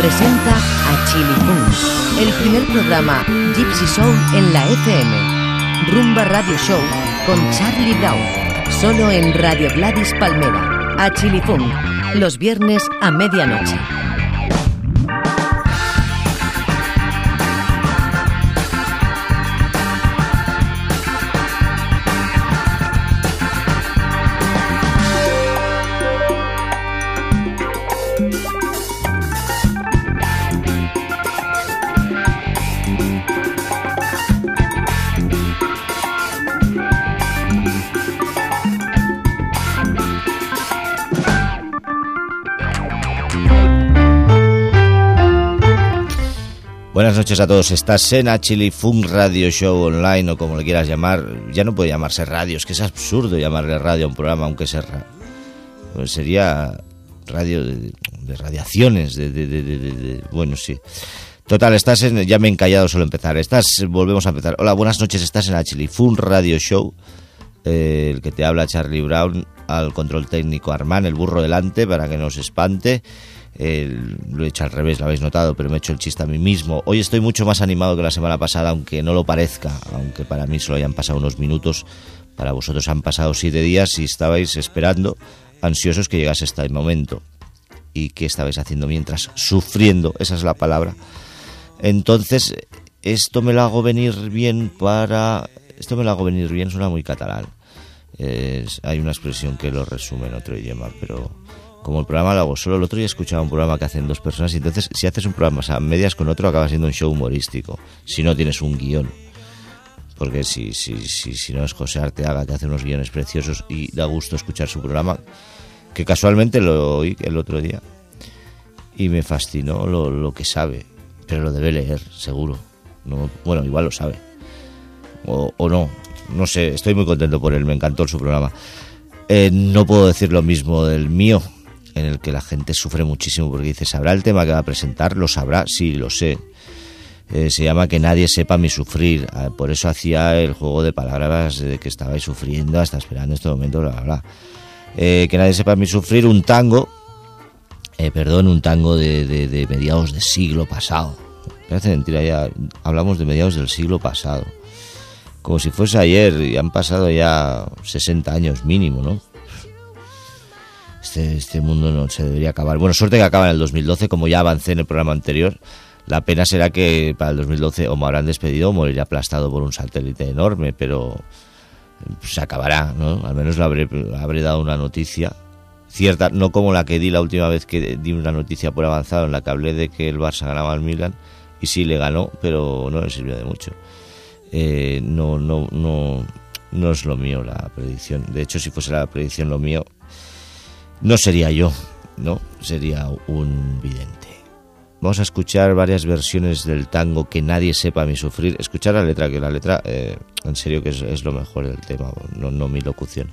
presenta a Chili el primer programa Gypsy Soul en la FM. Rumba Radio Show con Charlie Brown, solo en Radio Gladys Palmera. A Chili los viernes a medianoche. Buenas noches a todos. Estás en Chili Funk Radio Show Online o como le quieras llamar. Ya no puede llamarse radio, es que es absurdo llamarle radio a un programa, aunque sea. Pues sería radio de, radiaciones, de, Bueno, sí. Total, estás en. Ya me he encallado solo empezar. Estás. Volvemos a empezar. Hola, buenas noches. Estás en Chili Funk Radio Show. Eh, el que te habla Charlie Brown, al control técnico Armán, el burro delante, para que no se espante lo he hecho al revés, lo habéis notado, pero me he hecho el chiste a mí mismo. Hoy estoy mucho más animado que la semana pasada, aunque no lo parezca, aunque para mí solo hayan pasado unos minutos, para vosotros han pasado siete días y estabais esperando, ansiosos que llegase este momento. ¿Y qué estabais haciendo mientras? Sufriendo, esa es la palabra. Entonces, esto me lo hago venir bien para... Esto me lo hago venir bien, suena muy catalán. hay una expresión que lo resume en otro idioma, pero como el programa lo hago solo, el otro día escuchaba un programa que hacen dos personas y entonces si haces un programa a medias con otro acaba siendo un show humorístico, si no tienes un guion. Porque si, si, si, si no es José Arteaga que hace unos guiones preciosos y da gusto escuchar su programa, que casualmente lo oí el otro día y me fascinó lo, lo que sabe, pero lo debe leer, seguro. No, bueno, igual lo sabe. O, o no, no sé, estoy muy contento por él, me encantó su programa. Eh, no puedo decir lo mismo del mío, en el que la gente sufre muchísimo porque dice, ¿sabrá el tema que va a presentar? ¿Lo sabrá? Sí, lo sé. Eh, se llama Que nadie sepa mi sufrir. Ah, por eso hacía el juego de palabras de que estabais sufriendo hasta esperando este momento, bla, bla, eh, que nadie sepa mi sufrir, un tango, eh, perdón, un tango de, de, mediados del siglo pasado. Parece mentira, ya hablamos de mediados del siglo pasado. Como si fuese ayer y han pasado ya 60 años mínimo, ¿no? Este, este, mundo no se debería acabar. Bueno, suerte que acaba en el 2012, como ya avancé en el programa anterior. La pena será que para el 2012 o me habrán despedido o moriré aplastado por un satélite enorme, pero se acabará, ¿no? Al menos le habré, habré dado una noticia cierta, no como la que di la última vez que di una noticia por avanzado en la que hablé de que el Barça ganaba al Milan y sí le ganó, pero no le sirvió de mucho. Eh, no, no, no, no es lo mío la predicción. De hecho, si fuese la predicción lo mío, no sería yo, ¿no? Sería un vidente. Vamos a escuchar varias versiones del tango que nadie sepa mi sufrir. Escuchar la letra, que la letra, eh, en serio, que es, lo mejor del tema, no, mi locución.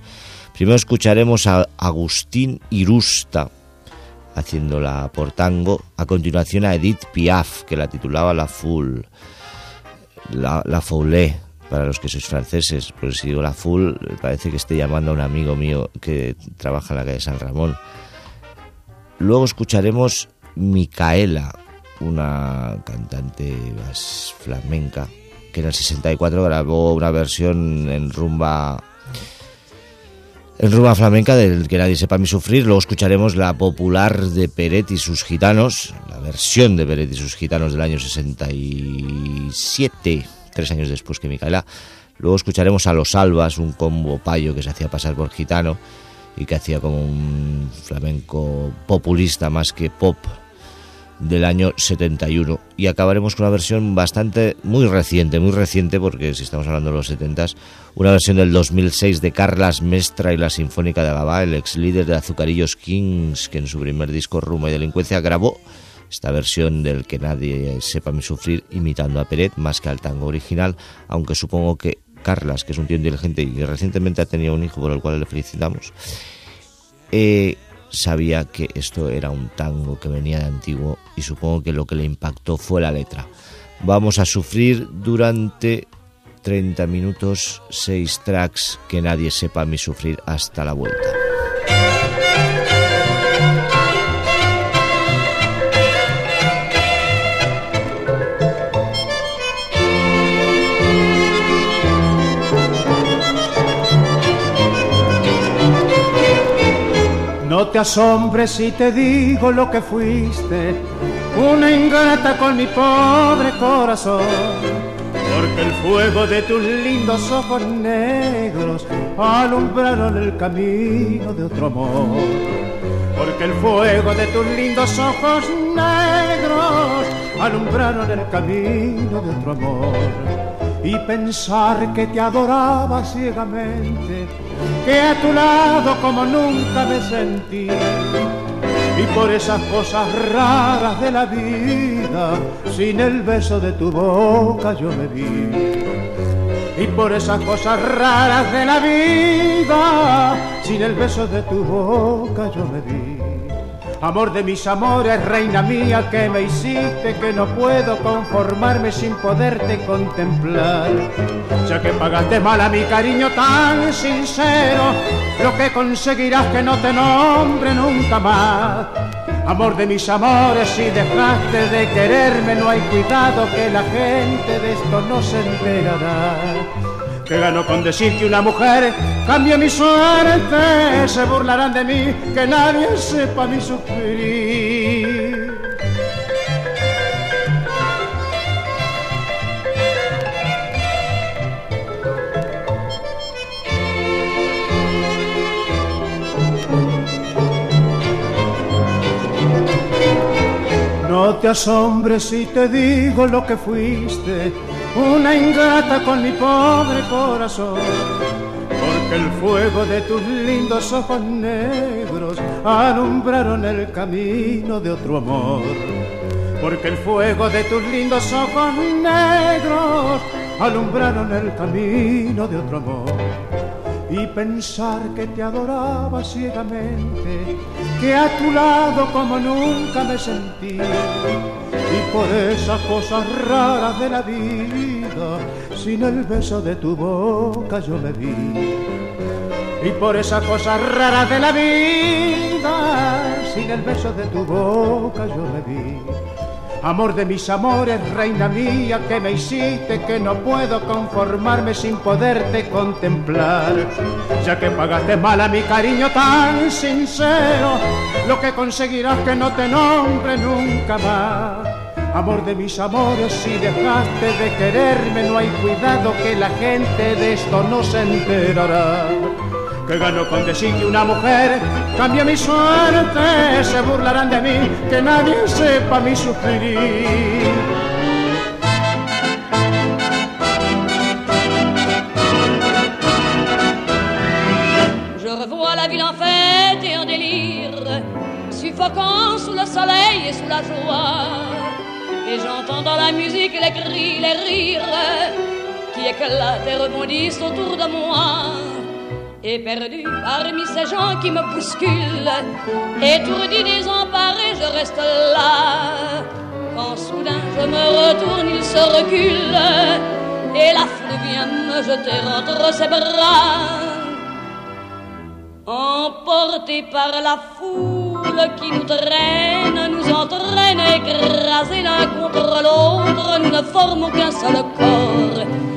Primero escucharemos a Agustín Irusta haciéndola por tango. A continuación a Edith Piaf, que la titulaba La Foule. La, la para los que sois franceses, pues si digo la full, parece que esté llamando a un amigo mío que trabaja en la calle San Ramón. Luego escucharemos Micaela, una cantante flamenca, que en el 64 grabó una versión en rumba en rumba flamenca del que nadie sepa mi sufrir. Luego escucharemos la popular de Peret y sus gitanos, la versión de Peret y sus gitanos del año 67 tres años después que Micaela. Luego escucharemos a Los Albas, un combo payo que se hacía pasar por gitano y que hacía como un flamenco populista más que pop del año 71 y acabaremos con una versión bastante muy reciente, muy reciente porque si estamos hablando de los 70 una versión del 2006 de Carlas Mestra y la Sinfónica de Gabá, el ex líder de Azucarillos Kings que en su primer disco Ruma y Delincuencia grabó esta versión del que nadie sepa mi sufrir imitando a Peret más que al tango original, aunque supongo que Carlas, que es un tío inteligente y que recientemente ha tenido un hijo por el cual le felicitamos, eh, sabía que esto era un tango que venía de antiguo y supongo que lo que le impactó fue la letra. Vamos a sufrir durante 30 minutos, 6 tracks que nadie sepa mi sufrir hasta la vuelta. No te asombres si te digo lo que fuiste, una ingrata con mi pobre corazón. Porque el fuego de tus lindos ojos negros alumbraron el camino de otro amor. Porque el fuego de tus lindos ojos negros alumbraron el camino de otro amor y pensar que te adoraba ciegamente, que a tu lado como nunca me sentí. Y por esas cosas raras de la vida, sin el beso de tu boca yo me vi. Y por esas cosas raras de la vida, sin el beso de tu boca yo me vi. Amor de mis amores, reina mía, que me hiciste que no puedo conformarme sin poderte contemplar. Ya que pagaste mal a mi cariño tan sincero, lo que conseguirás que no te nombre nunca más. Amor de mis amores, si dejaste de quererme, no hay cuidado que la gente de esto no se enterará que gano con decir que una mujer cambia mi suerte, se burlarán de mí, que nadie sepa mi sufrir. No te asombres si te digo lo que fuiste una ingrata con mi pobre corazón, porque el fuego de tus lindos ojos negros alumbraron el camino de otro amor. Porque el fuego de tus lindos ojos negros alumbraron el camino de otro amor y pensar que te adoraba ciegamente, que a tu lado como nunca me sentí. Y por esas cosas raras de la vida, sin el beso de tu boca yo me vi. Y por esas cosas raras de la vida, sin el beso de tu boca yo me vi Amor de mis amores, reina mía, que me hiciste que no puedo conformarme sin poderte contemplar. Ya que pagaste mal a mi cariño tan sincero, lo que conseguirás que no te nombre nunca más. Amor de mis amores, si dejaste de quererme, no hay cuidado que la gente de esto no se enterará que gano con que una mujer cambia mi suerte, se burlarán de mí, que nadie sepa mi sufrir. Je revois la ville en fête et en délire, suffocant sous le soleil et sous la joie. Et j'entends dans la musique les cris, les rires qui éclatent et rebondissent autour de moi et perdu parmi ces gens qui me bousculent, étourdi, désemparé, je reste là. Quand soudain je me retourne, il se recule, et la foule vient me jeter entre ses bras. Emporté par la foule qui nous traîne, nous entraîne, écrasés l'un contre l'autre, nous ne formons qu'un seul corps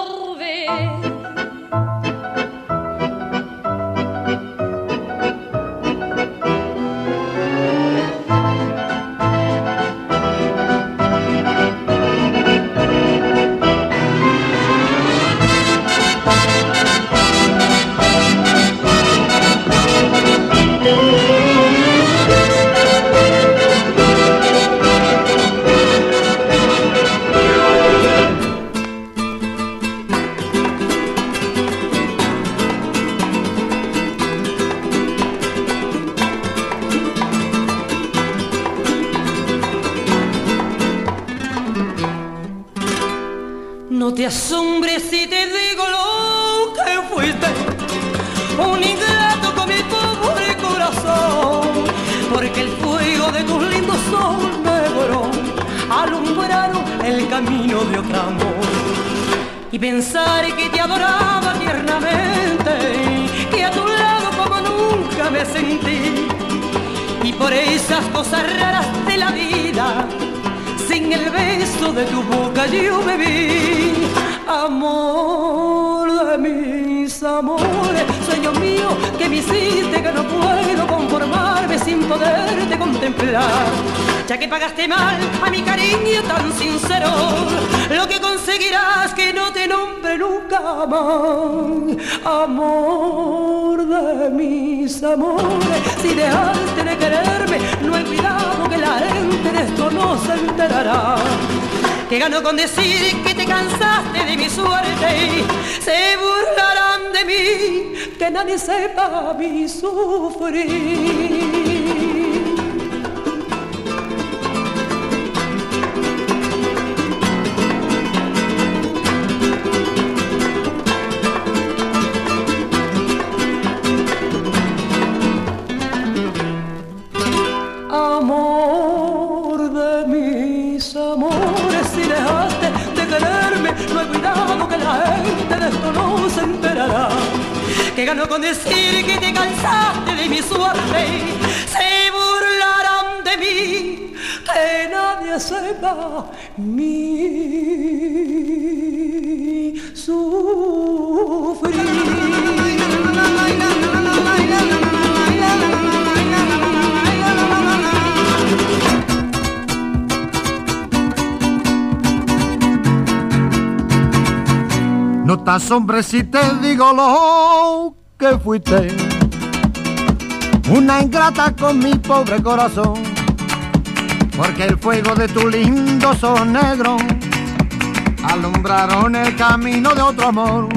camino de otro amor. Y pensar que te adoraba tiernamente, que a tu lado como nunca me sentí. Y por esas cosas raras de la vida, sin el beso de tu boca yo bebí amor de mí ya que pagaste mal a mi cariño tan sincero, lo que conseguirás que no te nombre nunca más. Amor de mis amores, si dejaste de quererme, no he cuidado que la gente de esto no se enterará. Que gano con decir que te cansaste de mi suerte, se burlarán de mí, que nadie sepa mi sufrir. Que ganó con decir que te cansaste de mi suerte. Se burlarán de mí, que nadie sepa mi No estás hombre si te digo lo que fuiste. Una ingrata con mi pobre corazón. Porque el fuego de tu lindo son negro alumbraron el camino de otro amor.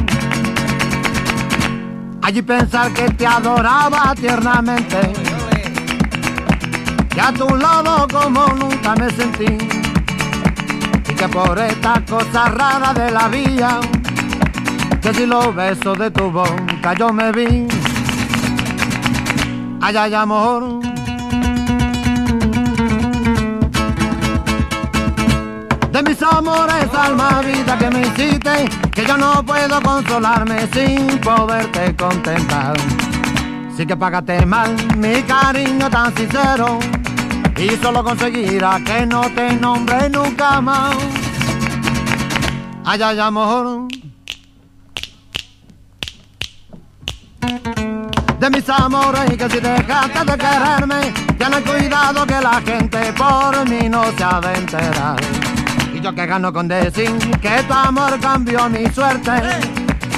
Allí pensar que te adoraba tiernamente. Y a tu lado como nunca me sentí. Y que por esta cosa rara de la vida que si los besos de tu boca yo me vi. Ay, ay, amor. De mis amores, alma, vida que me hiciste, que yo no puedo consolarme sin poderte contemplar. Sí que pagaste mal mi cariño tan sincero y solo conseguirá que no te nombre nunca más. Ay, ay, amor. De mis amores y que si dejaste de quererme, he cuidado que la gente por mí no se ha de enterar. Y yo que gano con decir que tu amor cambió mi suerte,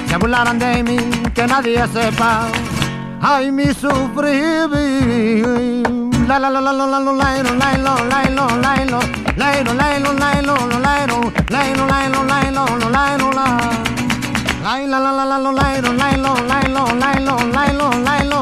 se burlaran de mí, que nadie sepa. Ay, mi sufrir. La la la la la la la la la la la la la la la la la la la la la la a Chilifón.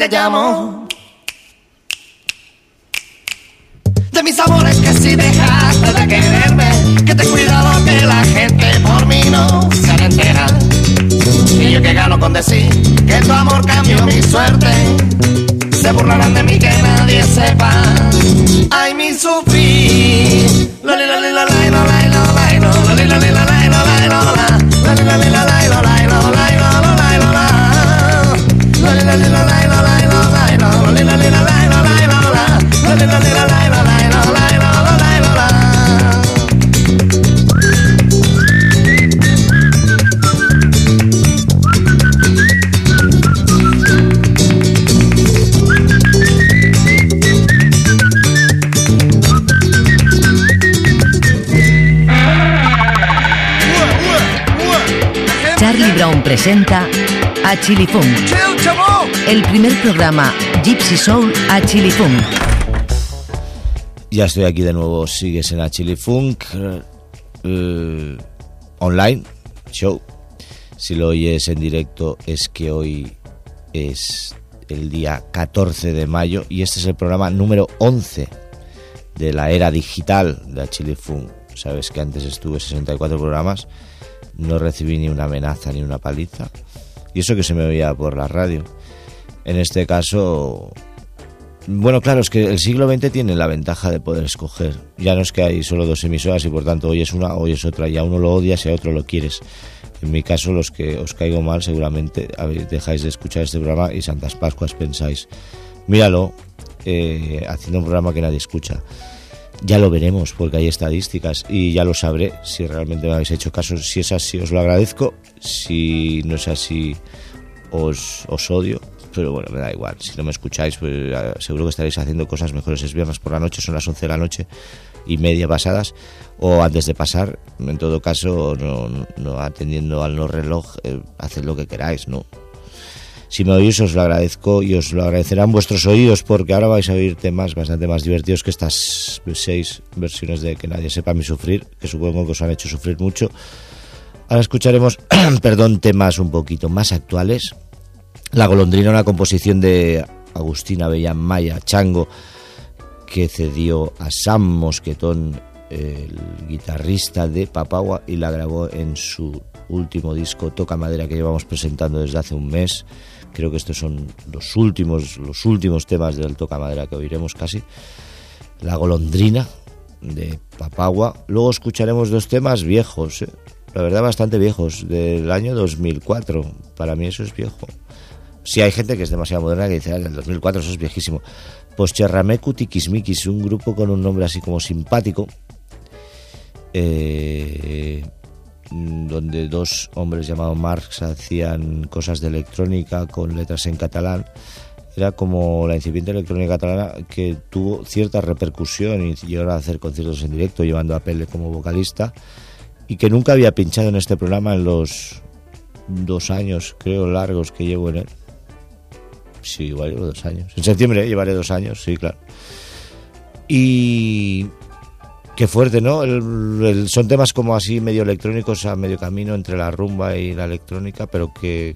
Ay, ay, amor. mis amores que si dejaste de quererme, que te cuidado que la gente por mí no se entera. Y yo que gano con decir que tu amor cambió mi suerte, se burlarán de mí que nadie sepa. Ay, mi sufrir. La Brown presenta a Chili Funk, el primer programa Gypsy Soul a Chili Funk. Ya estoy aquí de nuevo, sigues en a Chili Funk eh, online show. Si lo oyes en directo es que hoy es el día 14 de mayo y este es el programa número 11 de la era digital de Chili Funk. Sabes que antes estuve 64 programas no recibí ni una amenaza ni una paliza. Y eso que se me oía por la radio. En este caso, bueno, claro, es que el siglo XX tiene la ventaja de poder escoger. Ya no es que hay solo dos emisoras y por tanto hoy es una, hoy es otra. Y a uno lo odias y a otro lo quieres. En mi caso, los que os caigo mal, seguramente dejáis de escuchar este programa y Santas Pascuas pensáis, míralo, eh, haciendo un programa que nadie escucha. Ya lo veremos porque hay estadísticas y ya lo sabré si realmente me habéis hecho caso. Si es así, os lo agradezco. Si no es así, os, os odio pero bueno, me da igual. Si no me escucháis, pues seguro que estaréis haciendo cosas mejores. Es viernes por la noche, son las 11 de la noche y media pasadas, o antes de pasar. En todo caso, no, atendiendo al no reloj, eh, haced lo que queráis, ¿no? Si me oís, os lo agradezco y os lo agradecerán vuestros oídos, porque ahora vais a oír temas bastante más divertidos que estas seis versiones de Que nadie sepa mi sufrir, que supongo que os han hecho sufrir mucho. Ahora escucharemos, perdón, temas un poquito más actuales la golondrina, una composición de Agustina Bellán Maya, Chango, que cedió a Sam Mosquetón, el guitarrista de Papagua, y la grabó en su último disco, Toca Madera, que llevamos presentando desde hace un mes. Creo que estos son los últimos, los últimos temas del Toca Madera que oiremos casi. La golondrina de Papagua. Luego escucharemos dos temas viejos, ¿eh? la verdad bastante viejos, del año 2004. Para mí eso es viejo. Si hay gente que es demasiado moderna que dice, ah, el 2004 eso es viejísimo. Pues Cherramecu Tikismikis, un grupo con un nombre así como simpático, eh, donde dos hombres llamados Marx hacían cosas de electrónica con letras en catalán. Era como la incipiente electrónica catalana que tuvo cierta repercusión y llegaron a hacer conciertos en directo, llevando a Pele como vocalista, y que nunca había pinchado en este programa en los dos años, creo, largos que llevo en él. Sí, igual llevo dos años. En septiembre llevaré dos años, sí, claro. Y qué fuerte, ¿no? son temas como así medio electrónicos a medio camino entre la rumba y la electrónica, pero que,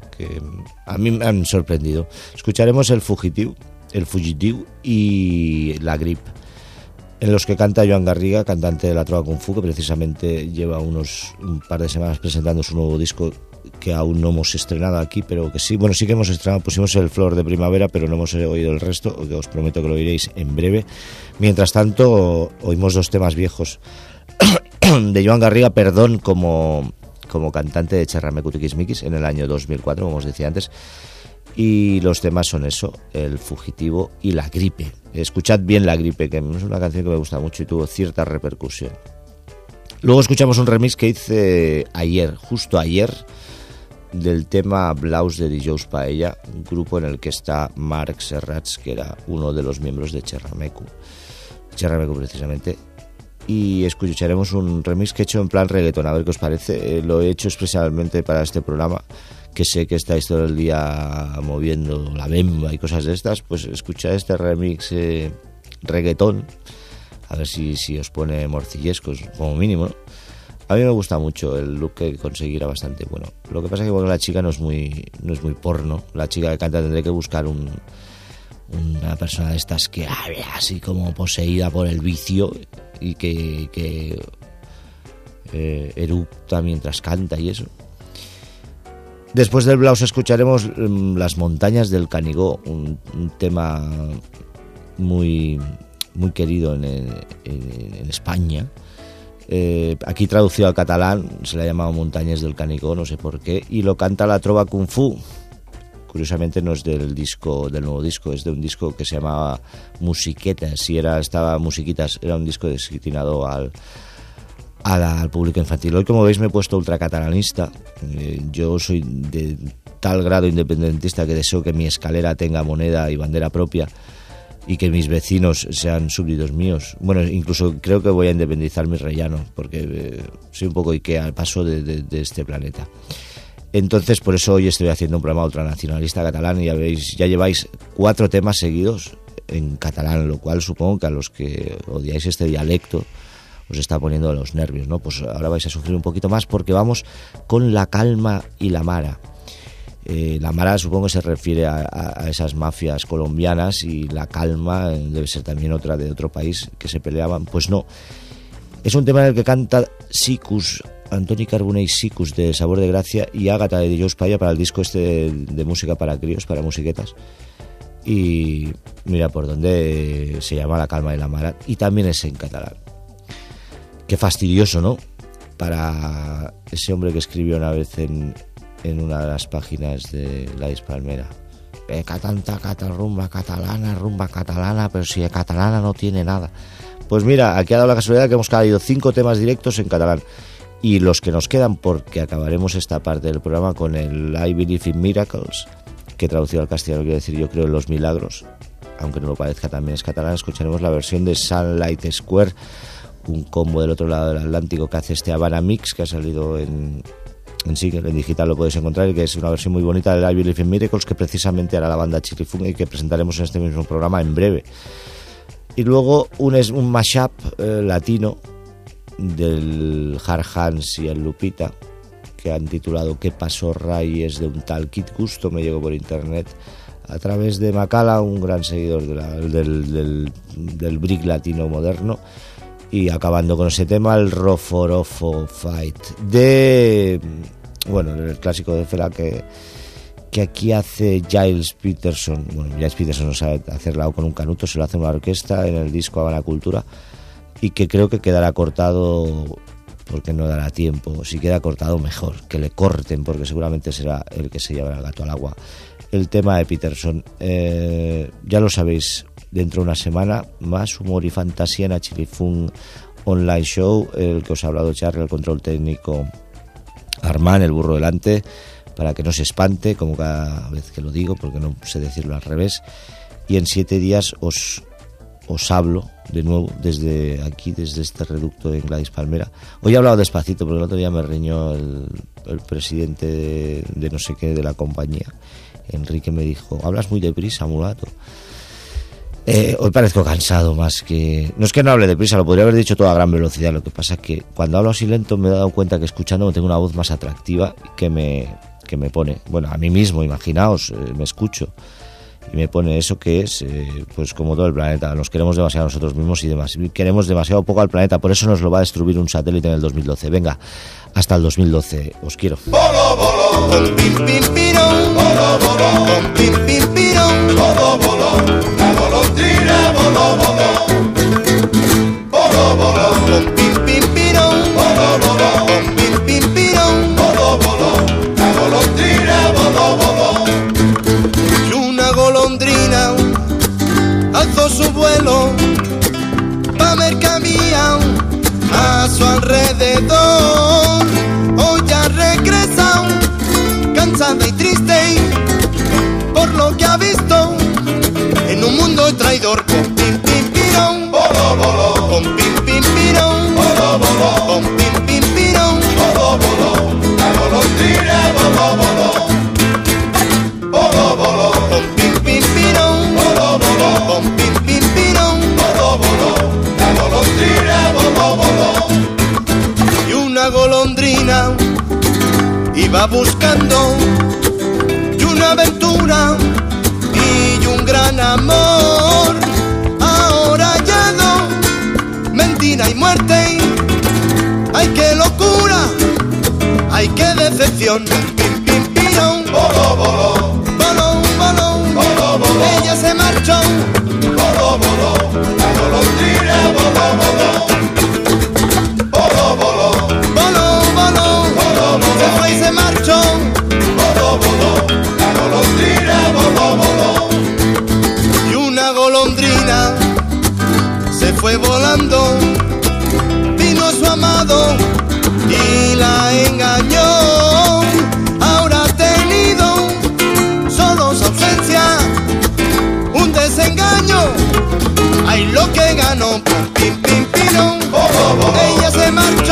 a mí me han sorprendido. Escucharemos el Fugitivo, el Fugitiu y la Grip, en los que canta Joan Garriga, cantante de la Trova Kung Fu, que precisamente lleva unos un par de semanas presentando su nuevo disco que aún no hemos estrenado aquí, pero que sí, bueno, sí que hemos estrenado, pusimos el Flor de Primavera, pero no hemos oído el resto, que os prometo que lo oiréis en breve. Mientras tanto, oímos dos temas viejos de Joan Garriga, perdón, como, como cantante de Charramecutikismikis en el año 2004, como os decía antes. Y los temas son eso, El Fugitivo y La Gripe. Escuchad bien La Gripe, que es una canción que me gusta mucho y tuvo cierta repercusión. Luego escuchamos un remix que hice ayer, justo ayer, del tema Blaus de Dijous Paella, un grupo en el que está Mark Serrats, que era uno de los miembros de Cherramecu, Cherramecu precisamente, y escucharemos un remix que he hecho en plan reggaeton, a ver qué os parece. Eh, lo he hecho especialmente para este programa, que sé que estáis todo el día moviendo la bemba y cosas de estas, pues escuchad este remix eh, reggaetón, a ver si, si os pone morcillescos, como mínimo, a mí me gusta mucho el look que conseguirá bastante bueno. Lo que pasa es que bueno, la chica no es muy no es muy porno. La chica que canta tendré que buscar un, una persona de estas que habla así como poseída por el vicio y que, que eh, erupta mientras canta y eso. Después del Blaus escucharemos mm, Las montañas del Canigó, un, tema muy, muy querido en, España eh, aquí traducido al catalán se le ha llamado Montañas del Canigó, no sé por qué, y lo canta la trova Kung Fu. Curiosamente no es del disco, del nuevo disco, es de un disco que se llamaba Musiquetas, y era, estaba Musiquitas, era un disco destinado al, al, público infantil. Hoy, como veis, me he puesto ultracatalanista. Eh, yo soy de tal grado independentista que deseo que mi escalera tenga moneda y bandera propia y que mis vecinos sean súbditos míos. Bueno, incluso creo que voy a independizar mi rellano, porque eh, soy un poco Ikea al paso de, este planeta. Entonces, por eso hoy estoy haciendo un programa ultranacionalista catalán y ya, veis, ya lleváis cuatro temas seguidos en catalán, lo cual supongo que a los que odiáis este dialecto os está poniendo los nervios, ¿no? Pues ahora vais a sufrir un poquito más porque vamos con la calma y la mara. Eh, la Mara supongo que se refiere a, esas mafias colombianas y la calma debe ser también otra de otro país que se peleaban. Pues no. Es un tema en el que canta Sicus, Antoni Carbonell Sicus de Sabor de Gracia y Ágata de Dios Paya para el disco este de, música para críos, para musiquetas. y mira por dónde se llama La calma de la mar y también es en catalán. Qué fastidioso, ¿no? Para ese hombre que escribió una vez en, en una de las páginas de La Palmera. Eh, tanta rumba catalana, rumba catalana, pero si catalana no tiene nada. Pues mira, aquí ha dado la casualidad que hemos caído cinco temas directos en catalán. Y los que nos quedan, porque acabaremos esta parte del programa con el I Believe in Miracles, que traducido al castellano quiere decir yo creo en los milagros, aunque no lo parezca también es catalán, escucharemos la versión de Sunlight Square, un combo del otro lado del Atlántico que hace este Habana Mix que ha salido en, en sí, en digital lo podéis encontrar, y que es una versión muy bonita del I Believe in Miracles que precisamente hará la banda Chirifunga y que presentaremos en este mismo programa en breve. Y luego un, un mashup eh, latino del Hard Hans y el Lupita, que han titulado ¿Qué pasó Ray? es de un tal Kit Gusto, me llegó por internet a través de Macala, un gran seguidor del, del, del brick latino moderno. Y acabando con ese tema, el Roforofo Fight de. Bueno, el clásico de Fela que, que aquí hace Giles Peterson. Bueno, Giles Peterson no sabe hacerla con un canuto, se lo hace una orquesta en el disco Habana Cultura y que creo que quedará cortado porque no dará tiempo. Si queda cortado, mejor, que le corten, porque seguramente será el que se llevará el gato al agua. El tema de Peterson, eh, ya lo sabéis, dentro de una semana, más humor y fantasía en Achilifun Online Show, el que os ha hablado Charlie, el control técnico Armán, el burro delante, para que no se espante, como cada vez que lo digo, porque no sé decirlo al revés. Y en siete días os os hablo de nuevo desde aquí, desde este reducto en Gladys Palmera. Hoy he hablado despacito porque el otro día me reñó el, presidente de, no sé qué de la compañía. Enrique me dijo, hablas muy deprisa, mulato. Eh, hoy parezco cansado más que... No es que no hable deprisa, lo podría haber dicho todo a gran velocidad. Lo que pasa es que cuando hablo así lento me he dado cuenta que escuchando tengo una voz más atractiva que me, que me pone... Bueno, a mí mismo, imaginaos, eh, me escucho y me pone eso que es, eh, pues como todo el planeta, nos queremos demasiado nosotros mismos y demás, queremos demasiado poco al planeta, por eso nos lo va a destruir un satélite en el 2012. Venga, hasta el 2012, os quiero. Su vuelo va mercancía a su alrededor. Hoy ya regresa cansada y triste por lo que ha visto un mundo traidor. Con pim pim pirón, bolo bolo, pim pim pirón, bolo bolo, pim pim pirón, bolo bolo, la golondrina, bolo bolo. Bolo, bolo, con pim pim pirón, bolo, bolo, con pim y una golondrina iba buscando amor. Ahora ya no, mentira y muerte. Ay, qué locura, ay, qué decepción. Volando, vino su amado y la engañó. Ahora ha tenido solo su ausencia, un desengaño. Ay, lo que ganó, pim, pim, pim, Ella se marchó,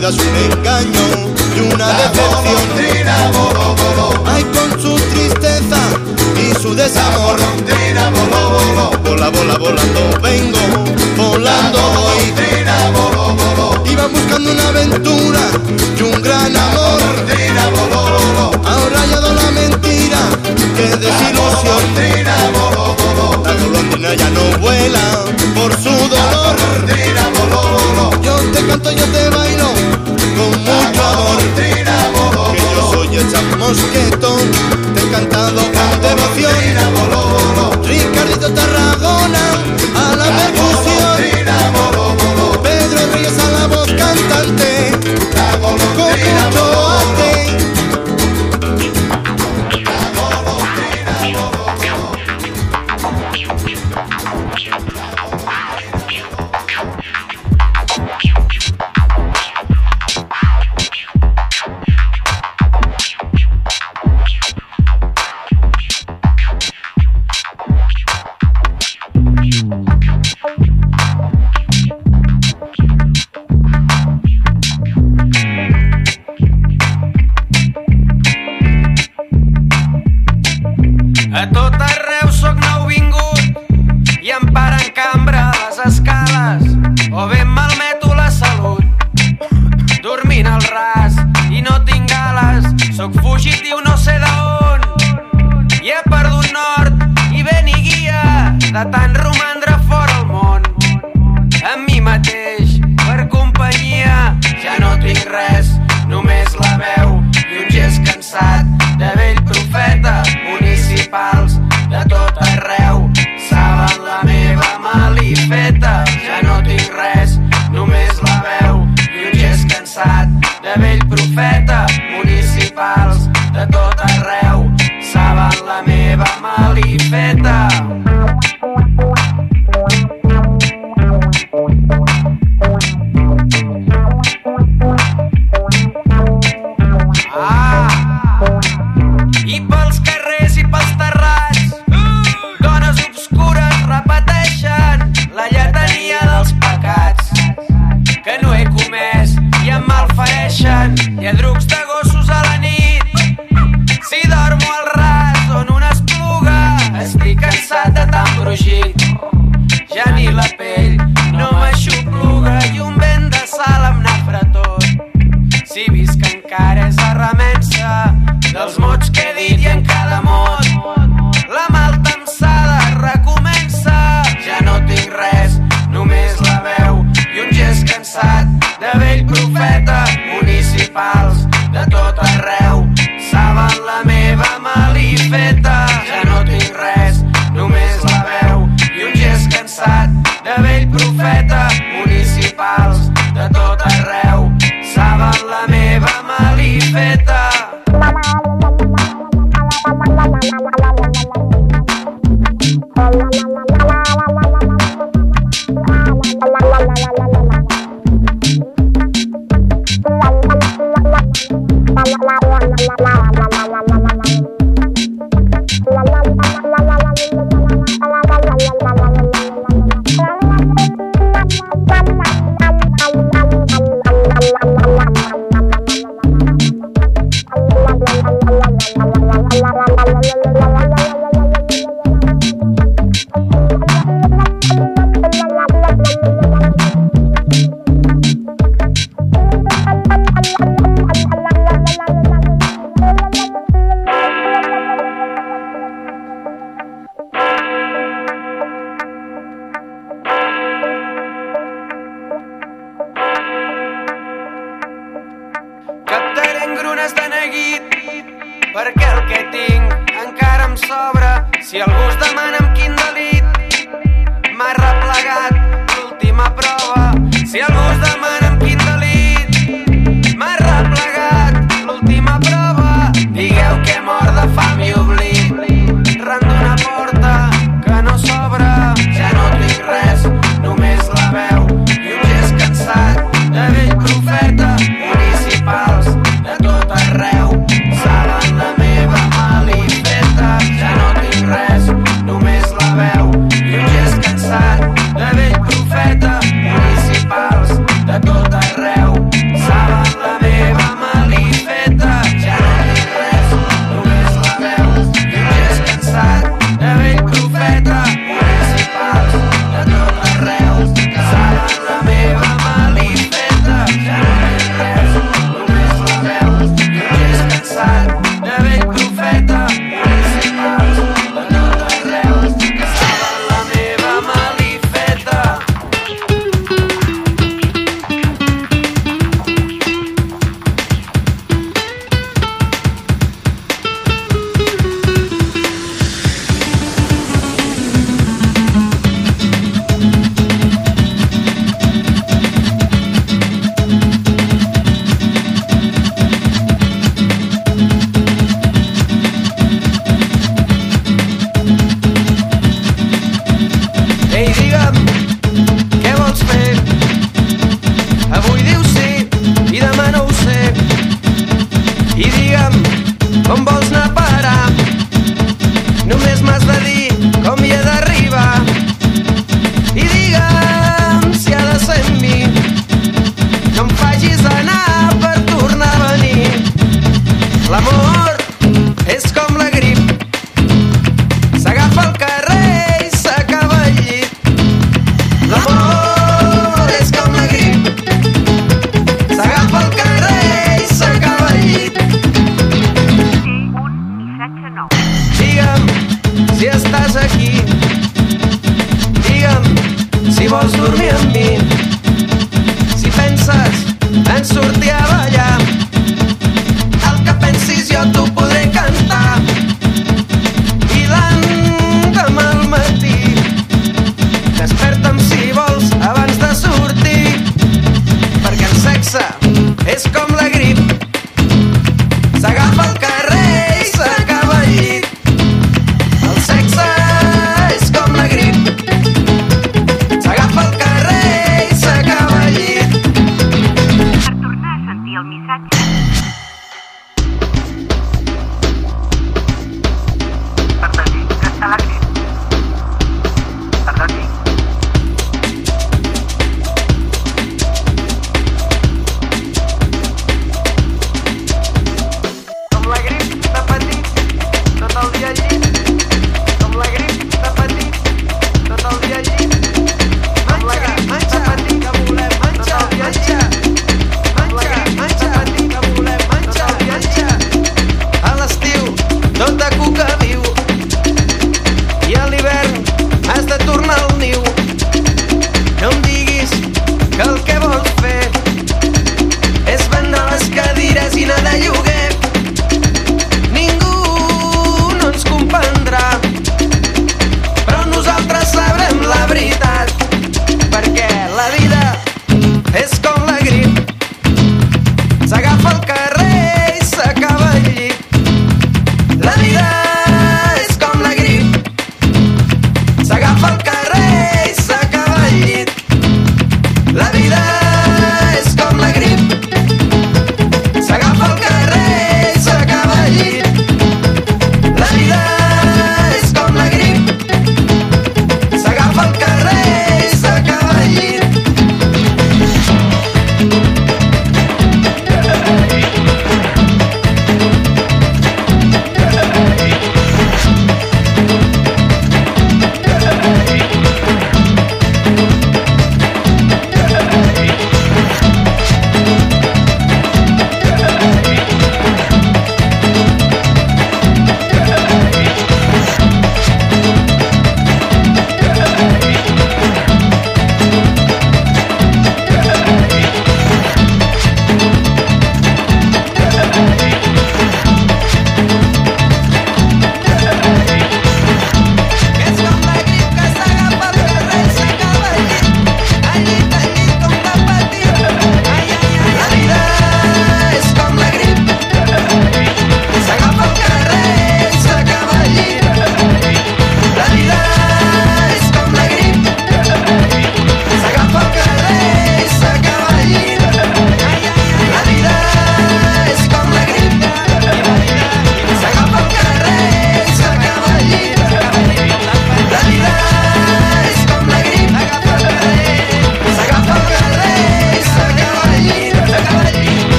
vidas un engaño y una la decepción. Bolo, bolo. Ay, con su tristeza y su desamor. La bolo, bola, bola, volando vengo, volando hoy. Iba buscando una aventura y un gran amor. Ahora hallado la mentira, que desilusión. La golondrina ya no vuela. Mosquetón, te he cantado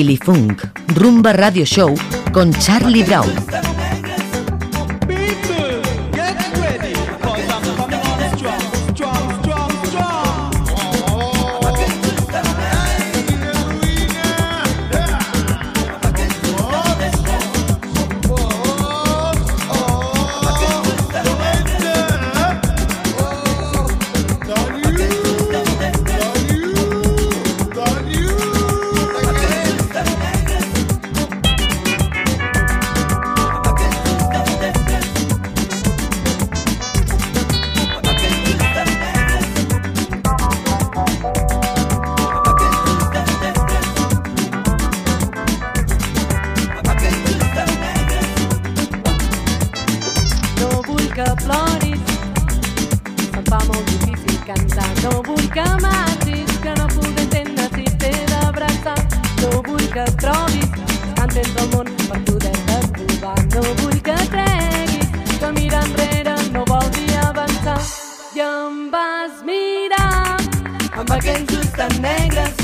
Silly Rumba Radio Show con Charlie Brown. I can't sus tan negras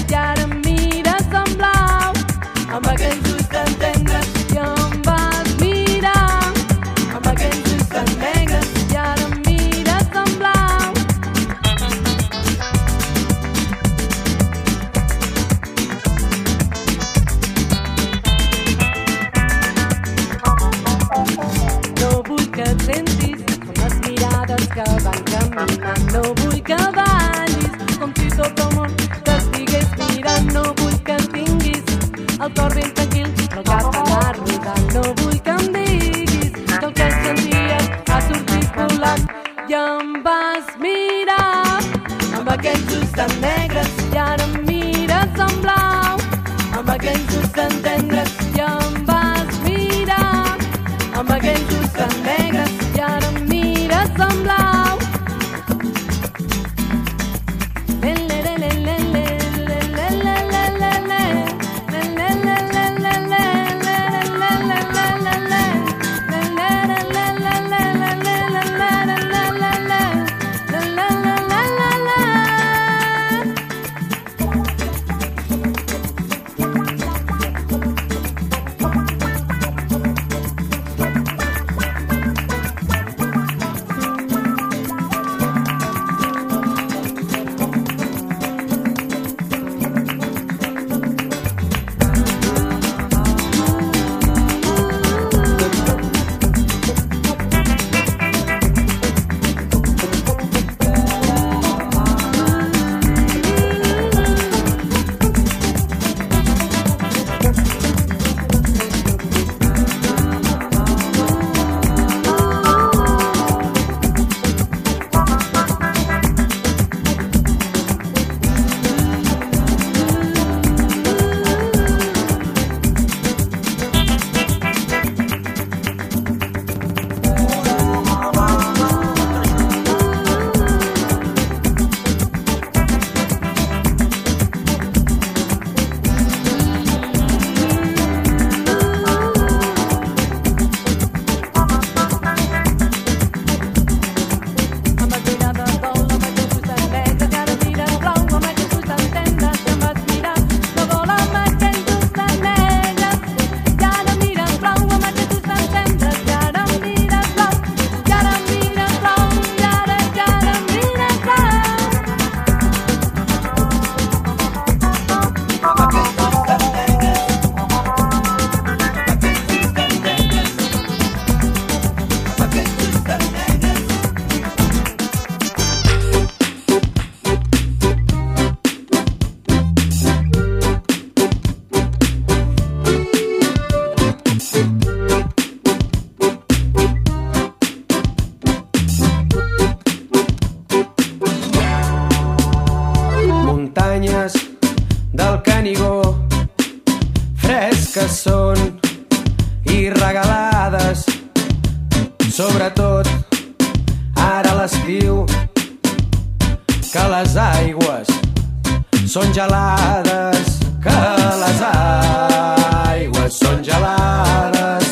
són gelades, que les aigües són gelades.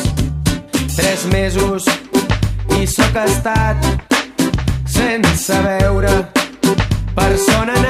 Tres mesos i sóc estat sense veure persona